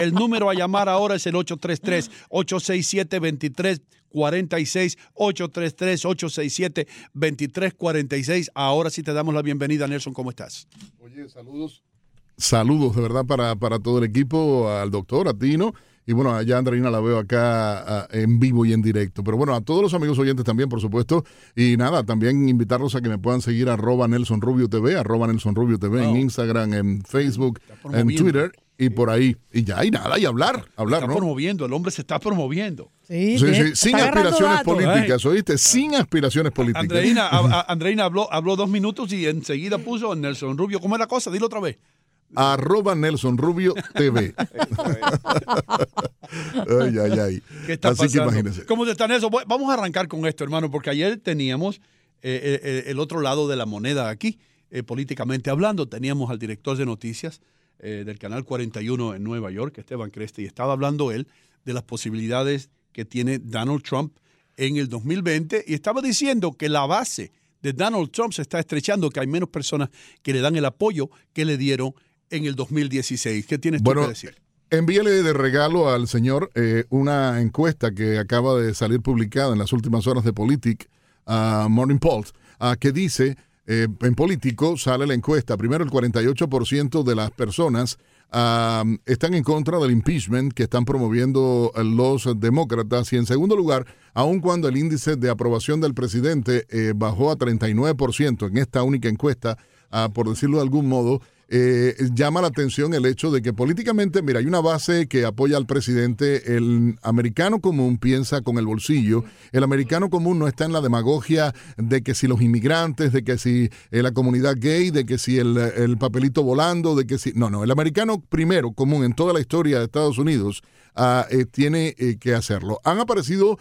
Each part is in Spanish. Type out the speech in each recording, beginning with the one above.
El número a llamar ahora es el 833-867-2346. 833-867-2346. Ahora sí te damos la bienvenida, Nelson. ¿Cómo estás? Oye, saludos. Saludos de verdad para, para todo el equipo, al doctor, a Tino. Y bueno, allá Andreina la veo acá en vivo y en directo. Pero bueno, a todos los amigos oyentes también, por supuesto. Y nada, también invitarlos a que me puedan seguir arroba Nelson Rubio TV, arroba Nelson Rubio TV en Instagram, en Facebook, en Twitter y por ahí. Y ya, y nada, y hablar, hablar, está promoviendo, el hombre se está promoviendo. Sí, sí, sin aspiraciones políticas, ¿oíste? Sin aspiraciones políticas. Andreina, Andreina habló, habló dos minutos y enseguida puso Nelson Rubio. ¿Cómo es la cosa? Dilo otra vez arroba Nelson Rubio TV. ay, ay, ay. ¿Qué está Así pasando? que imagínense. ¿Cómo está eso? Vamos a arrancar con esto, hermano, porque ayer teníamos eh, eh, el otro lado de la moneda aquí, eh, políticamente hablando. Teníamos al director de noticias del Canal 41 en Nueva York, Esteban Creste, y estaba hablando él de las posibilidades que tiene Donald Trump en el 2020 y estaba diciendo que la base de Donald Trump se está estrechando, que hay menos personas que le dan el apoyo que le dieron en el 2016. ¿Qué tienes tú que decir? Envíale de regalo al señor eh, una encuesta que acaba de salir publicada en las últimas horas de Politic, uh, Morning Pulse, uh, que dice, eh, en Político sale la encuesta, primero el 48% de las personas uh, están en contra del impeachment que están promoviendo los demócratas. Y en segundo lugar, aun cuando el índice de aprobación del presidente eh, bajó a 39% en esta única encuesta, por decirlo de algún modo, eh, llama la atención el hecho de que políticamente, mira, hay una base que apoya al presidente, el americano común piensa con el bolsillo, el americano común no está en la demagogia de que si los inmigrantes, de que si eh, la comunidad gay, de que si el, papelito volando, de que si... No, no, el americano primero común en toda la historia de Estados Unidos ah, eh, tiene que hacerlo. Han aparecido,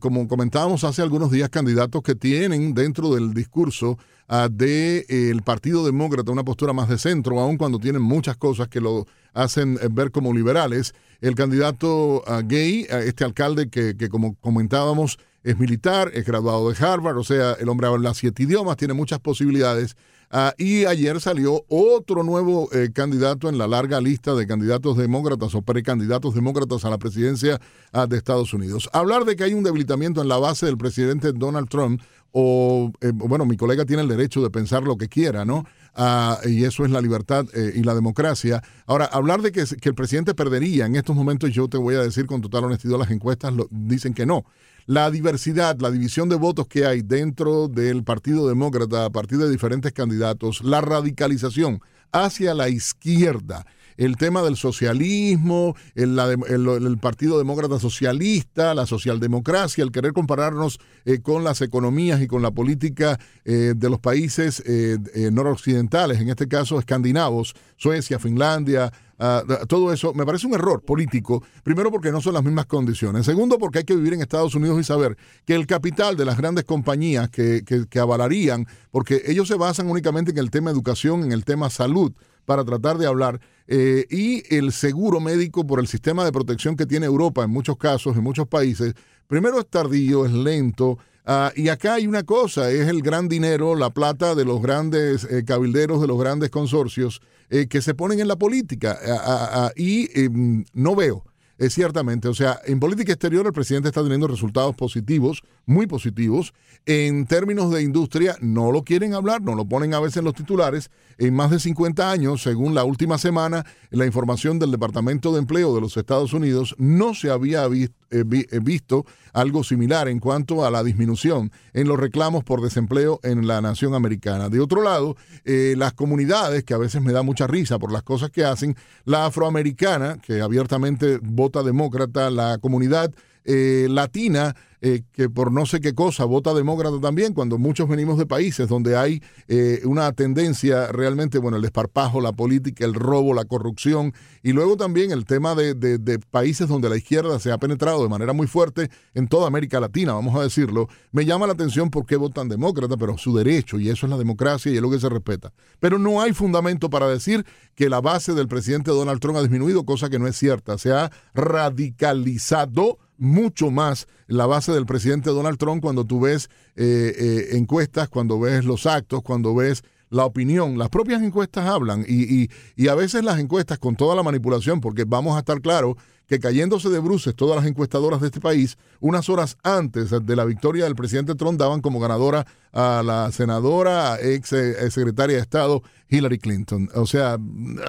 como comentábamos hace algunos días, candidatos que tienen dentro del discurso del de, Partido Demócrata una postura más de centro, aun cuando tienen muchas cosas que lo hacen eh, ver como liberales. El candidato gay, este alcalde que, que, como comentábamos, es militar, es graduado de Harvard, o sea, el hombre habla siete idiomas, tiene muchas posibilidades. Ah, y ayer salió otro nuevo eh, candidato en la larga lista de candidatos demócratas o precandidatos demócratas a la presidencia ah, de Estados Unidos. Hablar de que hay un debilitamiento en la base del presidente Donald Trump o, eh, bueno, mi colega tiene el derecho de pensar lo que quiera, ¿no? Ah, y eso es la libertad eh, y la democracia. Ahora, hablar de que, el presidente perdería en estos momentos, yo te voy a decir con total honestidad, las encuestas lo, dicen que no. La diversidad, la división de votos que hay dentro del Partido Demócrata a partir de diferentes candidatos, la radicalización hacia la izquierda, el tema del socialismo, el, Partido Demócrata Socialista, la socialdemocracia, el querer compararnos eh, con las economías y con la política eh, de los países eh, noroccidentales, en este caso escandinavos, Suecia, Finlandia, ah, todo eso, me parece un error político. Primero porque no son las mismas condiciones. Segundo porque hay que vivir en Estados Unidos y saber que el capital de las grandes compañías que, que avalarían, porque ellos se basan únicamente en el tema educación, en el tema salud, para tratar de hablar. Eh, y el seguro médico por el sistema de protección que tiene Europa en muchos casos, en muchos países, primero es tardío, es lento. Ah, y acá hay una cosa, es el gran dinero, la plata de los grandes eh, cabilderos, de los grandes consorcios eh, que se ponen en la política. Ah, ah, y em, no veo es ciertamente, o sea, en política exterior el presidente está teniendo resultados positivos, muy positivos. En términos de industria, no lo quieren hablar, no lo ponen a veces en los titulares. En más de 50 años, según la última semana, la información del Departamento de Empleo de los Estados Unidos, no se había visto eh, eh, visto algo similar en cuanto a la disminución en los reclamos por desempleo en la nación americana. De otro lado, eh, las comunidades, que a veces me da mucha risa por las cosas que hacen, la afroamericana, que abiertamente vota demócrata, la comunidad latina, eh, que por no sé qué cosa vota demócrata también, cuando muchos venimos de países donde hay eh, una tendencia realmente, bueno, el desparpajo, la política, el robo, la corrupción, y luego también el tema de, de, países donde la izquierda se ha penetrado de manera muy fuerte en toda América Latina, vamos a decirlo, me llama la atención por qué votan demócrata, pero su derecho, y eso es la democracia y es lo que se respeta. Pero no hay fundamento para decir que la base del presidente Donald Trump ha disminuido, cosa que no es cierta, se ha radicalizado mucho más la base del presidente Donald Trump cuando tú ves eh, eh, encuestas, cuando ves los actos, cuando ves la opinión. Las propias encuestas hablan y, y, a veces las encuestas con toda la manipulación, porque vamos a estar claros que cayéndose de bruces todas las encuestadoras de este país, unas horas antes de la victoria del presidente Trump daban como ganadora a la senadora, ex, eh, secretaria de Estado, Hillary Clinton. O sea,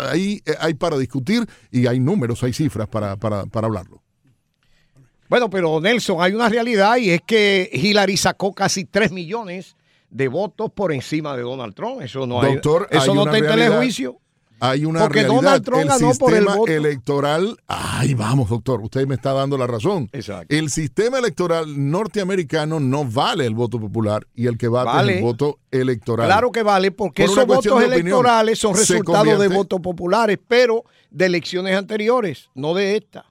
ahí hay para discutir y hay números, hay cifras para, para, para hablarlo. Bueno, pero Nelson, hay una realidad y es que Hillary sacó casi 3 millones de votos por encima de Donald Trump. Eso no Doctor, hay, eso no está en telejuicio. Hay una Porque realidad. Donald Trump el ganó sistema por el voto. electoral. Ay, vamos, doctor, usted me está dando la razón. Exacto. El sistema electoral norteamericano no vale el voto popular y el que vale, es el voto electoral. Claro que vale, porque esos votos electorales son resultados de votos populares, pero de elecciones anteriores, no de esta.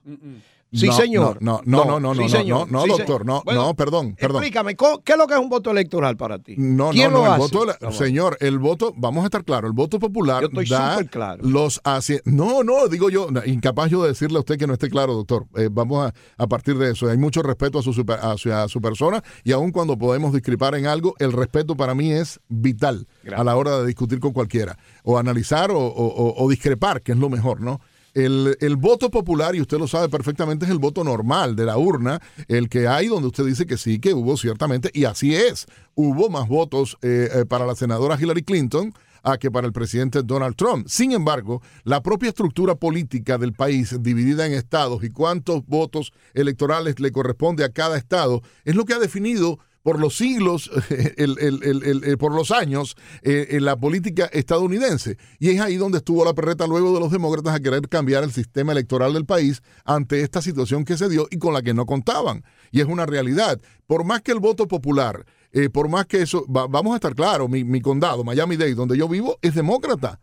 Sí, señor. No, no, no, no, no, no, no, doctor, no, no, perdón, perdón. Explícame, ¿qué es lo que es un voto electoral para ti? No, no, no, el voto, señor, el voto, vamos a estar claros, el voto popular yo estoy da claro. los No, no, digo yo, incapaz yo de decirle a usted que no esté claro, doctor. Eh, vamos a, a, partir de eso. Hay mucho respeto a su, a su, persona y aun cuando podemos discrepar en algo, el respeto para mí es vital a la hora de discutir con cualquiera o analizar o, o discrepar, que es lo mejor, ¿no? El, voto popular, y usted lo sabe perfectamente, es el voto normal de la urna, el que hay donde usted dice que sí, que hubo ciertamente, y así es, hubo más votos eh, eh, para la senadora Hillary Clinton a que para el presidente Donald Trump. Sin embargo, la propia estructura política del país, dividida en estados y cuántos votos electorales le corresponde a cada estado, es lo que ha definido por los siglos, el, por los años, eh, en la política estadounidense. Y es ahí donde estuvo la perreta luego de los demócratas a querer cambiar el sistema electoral del país ante esta situación que se dio y con la que no contaban. Y es una realidad. Por más que el voto popular, eh, por más que eso, vamos a estar claros, mi, condado, Miami-Dade, donde yo vivo, es demócrata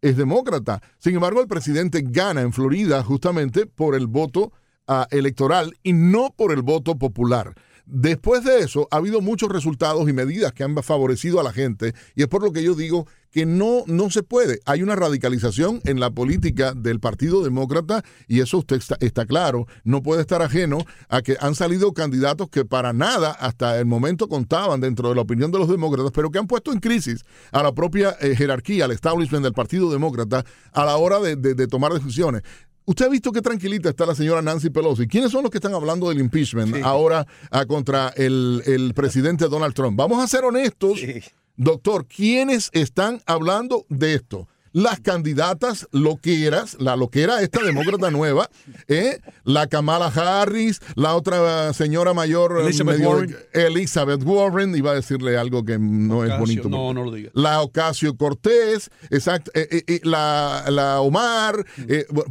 es demócrata. Sin embargo, el presidente gana en Florida justamente por el voto ah, electoral y no por el voto popular. Después de eso, ha habido muchos resultados y medidas que han favorecido a la gente y es por lo que yo digo que no, no se puede. Hay una radicalización en la política del Partido Demócrata y eso usted está, claro. No puede estar ajeno a que han salido candidatos que para nada hasta el momento contaban dentro de la opinión de los demócratas, pero que han puesto en crisis a la propia eh, jerarquía, al establishment del Partido Demócrata a la hora de tomar decisiones. Usted ha visto qué tranquilita está la señora Nancy Pelosi. ¿Quiénes son los que están hablando del impeachment ahora ah, contra el, presidente Donald Trump? Vamos a ser honestos, doctor. ¿Quiénes están hablando de esto? Las candidatas loqueras, la loquera esta demócrata nueva, ¿eh? la Kamala Harris, la otra señora mayor Elizabeth, Warren. Elizabeth Warren, iba a decirle algo que no es bonito. No, no lo diga. La Ocasio Cortés, exacto, eh, eh, la, la, Omar,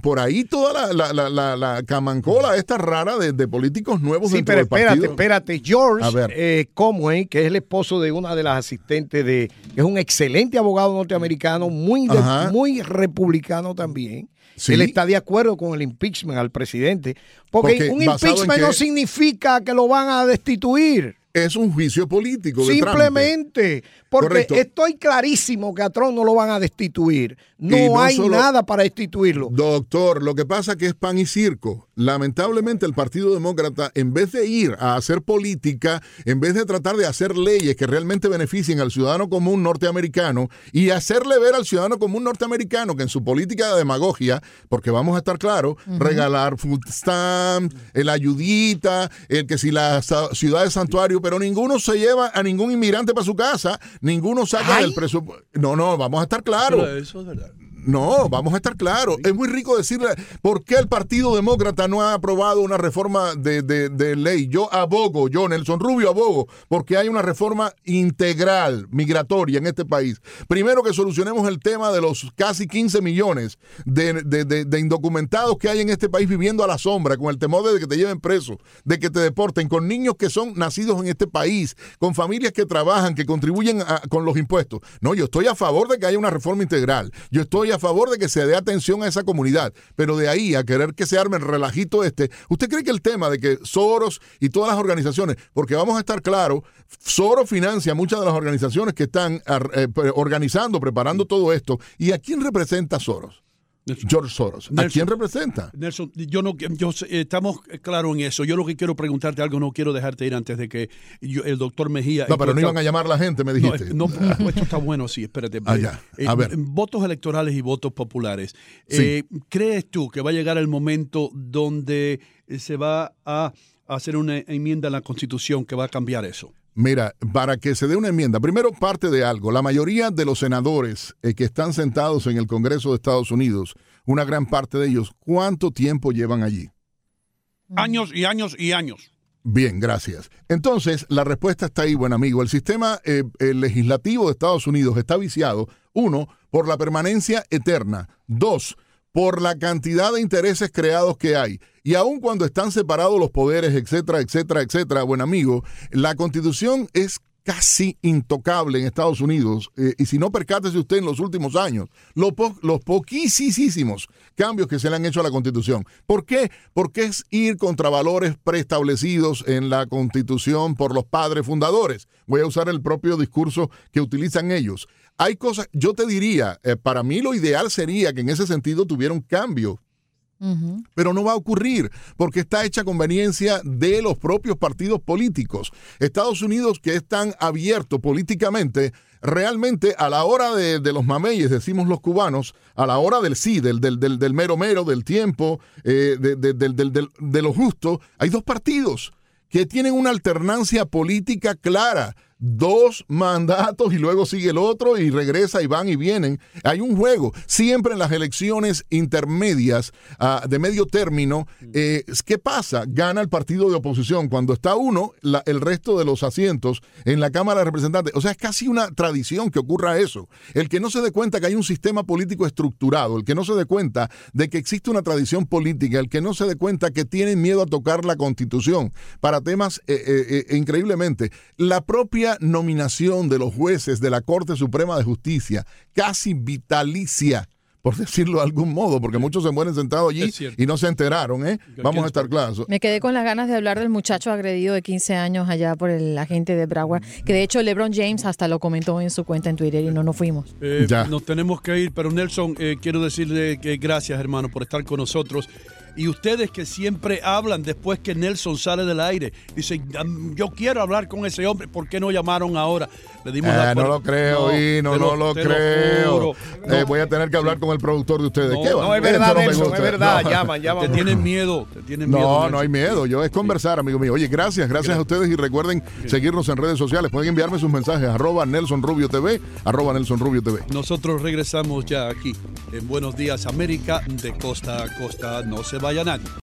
por ahí toda la, la, la, camancola esta rara de, políticos nuevos sí, pero espérate, espérate, George Comway, que es el esposo de una de las asistentes de, es un excelente abogado norteamericano, muy de, muy republicano también. Sí. Él está de acuerdo con el impeachment al presidente. Porque, Porque un impeachment no significa que lo van a destituir. Es un juicio político. de trámite. Porque Correcto. estoy clarísimo que a Trump no lo van a destituir. No, hay solo- nada para destituirlo. Doctor, lo que pasa que es pan y circo. Lamentablemente el Partido Demócrata, en vez de ir a hacer política, en vez de tratar de hacer leyes que realmente beneficien al ciudadano común norteamericano y hacerle ver al ciudadano común norteamericano que en su política de demagogia, porque vamos a estar claros, regalar food stamps, el ayudita, el que si la ciudad es santuario, pero ninguno se lleva a ningún inmigrante para su casa, ninguno saca Ay. del presupuesto. No, no, vamos a estar claros. Pero Eso es verdad. No, vamos a estar claros. Es muy rico decirle por qué el Partido Demócrata no ha aprobado una reforma de, de- ley. Yo abogo, yo, Nelson Rubio, abogo, porque hay una reforma integral migratoria en este país. Primero que solucionemos el tema de los casi 15 millones de- de indocumentados que hay en este país viviendo a la sombra, con el temor de que te lleven preso, de que te deporten, con niños que son nacidos en este país, con familias que trabajan, que contribuyen a- con los impuestos. No, yo estoy a favor de que haya una reforma integral. Yo estoy a favor de que se dé atención a esa comunidad. Pero de ahí a querer que se arme el relajito este, ¿usted cree que el tema de que Soros y todas las organizaciones, porque vamos a estar claros, Soros financia muchas de las organizaciones que están eh, organizando, preparando todo esto. ¿Y a quién representa Soros? George Soros. ¿A quién representa? Nelson, yo no, yo eh, estamos claros en eso. Yo lo que quiero preguntarte algo, no quiero dejarte ir antes de que yo- el doctor Mejía. No, pero no iban a llamar a la gente, me No, dijiste. es- no, esto está bueno, sí, espérate. Ah, ya. A Eh, ver. Votos electorales y votos populares. Sí. Eh, ¿Crees tú que va a llegar el momento donde eh, se va a hacer una enmienda en la Constitución que va a cambiar eso? Mira, para que se dé una enmienda, primero parte de algo. La mayoría de los senadores eh, que están sentados en el Congreso de Estados Unidos, una gran parte de ellos, ¿cuánto tiempo llevan allí? Años y años y años. Bien, gracias. Entonces, la respuesta está ahí, buen amigo. El sistema eh, eh, legislativo de Estados Unidos está viciado, uno, por la permanencia eterna, dos, por la cantidad de intereses creados que hay. Y aun cuando están separados los poderes, etcétera, etcétera, etcétera, buen amigo, la constitución es casi intocable en Estados Unidos. eh, y si no, percátese usted en los últimos años, los poquísimos cambios que se le han hecho a la constitución. ¿Por qué? Porque es ir contra valores preestablecidos en la constitución por los padres fundadores. Voy a usar el propio discurso que utilizan ellos. Hay cosas, yo te diría, eh, para mí lo ideal sería que en ese sentido tuviera un cambio pero no va a ocurrir porque está hecha conveniencia de los propios partidos políticos. Estados Unidos, que es tan abierto políticamente, realmente a la hora de, de los mameyes, decimos los cubanos, a la hora del sí, del, del, del, del mero mero, del tiempo, eh, de, de- de lo justo, hay dos partidos que tienen una alternancia política clara. Dos mandatos y luego sigue el otro y regresa y van y vienen. Hay un juego. Siempre en las elecciones intermedias ah, de medio término, eh, ¿qué pasa? Gana el partido de oposición. Cuando está uno, la- el resto de los asientos en la Cámara de Representantes. O sea, es casi una tradición que ocurra eso. El que no se dé cuenta que hay un sistema político estructurado, el que no se dé cuenta de que existe una tradición política, el que no se dé cuenta que tienen miedo a tocar la constitución para temas eh, eh, increíblemente. La propia nominación de los jueces de la Corte Suprema de Justicia, casi vitalicia. Por decirlo de algún modo, porque muchos se mueren sentados allí y no se enteraron, ¿eh? Vamos a estar claros. Me quedé con las ganas de hablar del muchacho agredido de 15 años allá por el agente de Broward, que de hecho LeBron James hasta lo comentó en su cuenta en Twitter y no nos fuimos. Eh, Ya. Nos tenemos que ir, pero Nelson, eh, quiero decirle que gracias, hermano, por estar con nosotros. Y ustedes que siempre hablan después que Nelson sale del aire, dicen, "Am, yo quiero hablar con ese hombre, ¿por qué no llamaron ahora? Le dimos la Eh, no puer- lo creo, y no, no lo creo. Eh, No, voy a tener que hablar con el productor de ustedes. No, ¿Qué va? No, es verdad, no Nelson, es verdad. No. Llaman, llaman. Te tienen miedo, te tienen miedo. No, Nelson. no hay miedo. Yo es conversar, amigo mío. Oye, gracias, gracias a ustedes y recuerden seguirnos en redes sociales. Pueden enviarme sus mensajes arroba Nelson Rubio TV, arroba Nelson Rubio TV. Nosotros regresamos ya aquí en Buenos Días América, de costa a costa. No se vaya Baianani.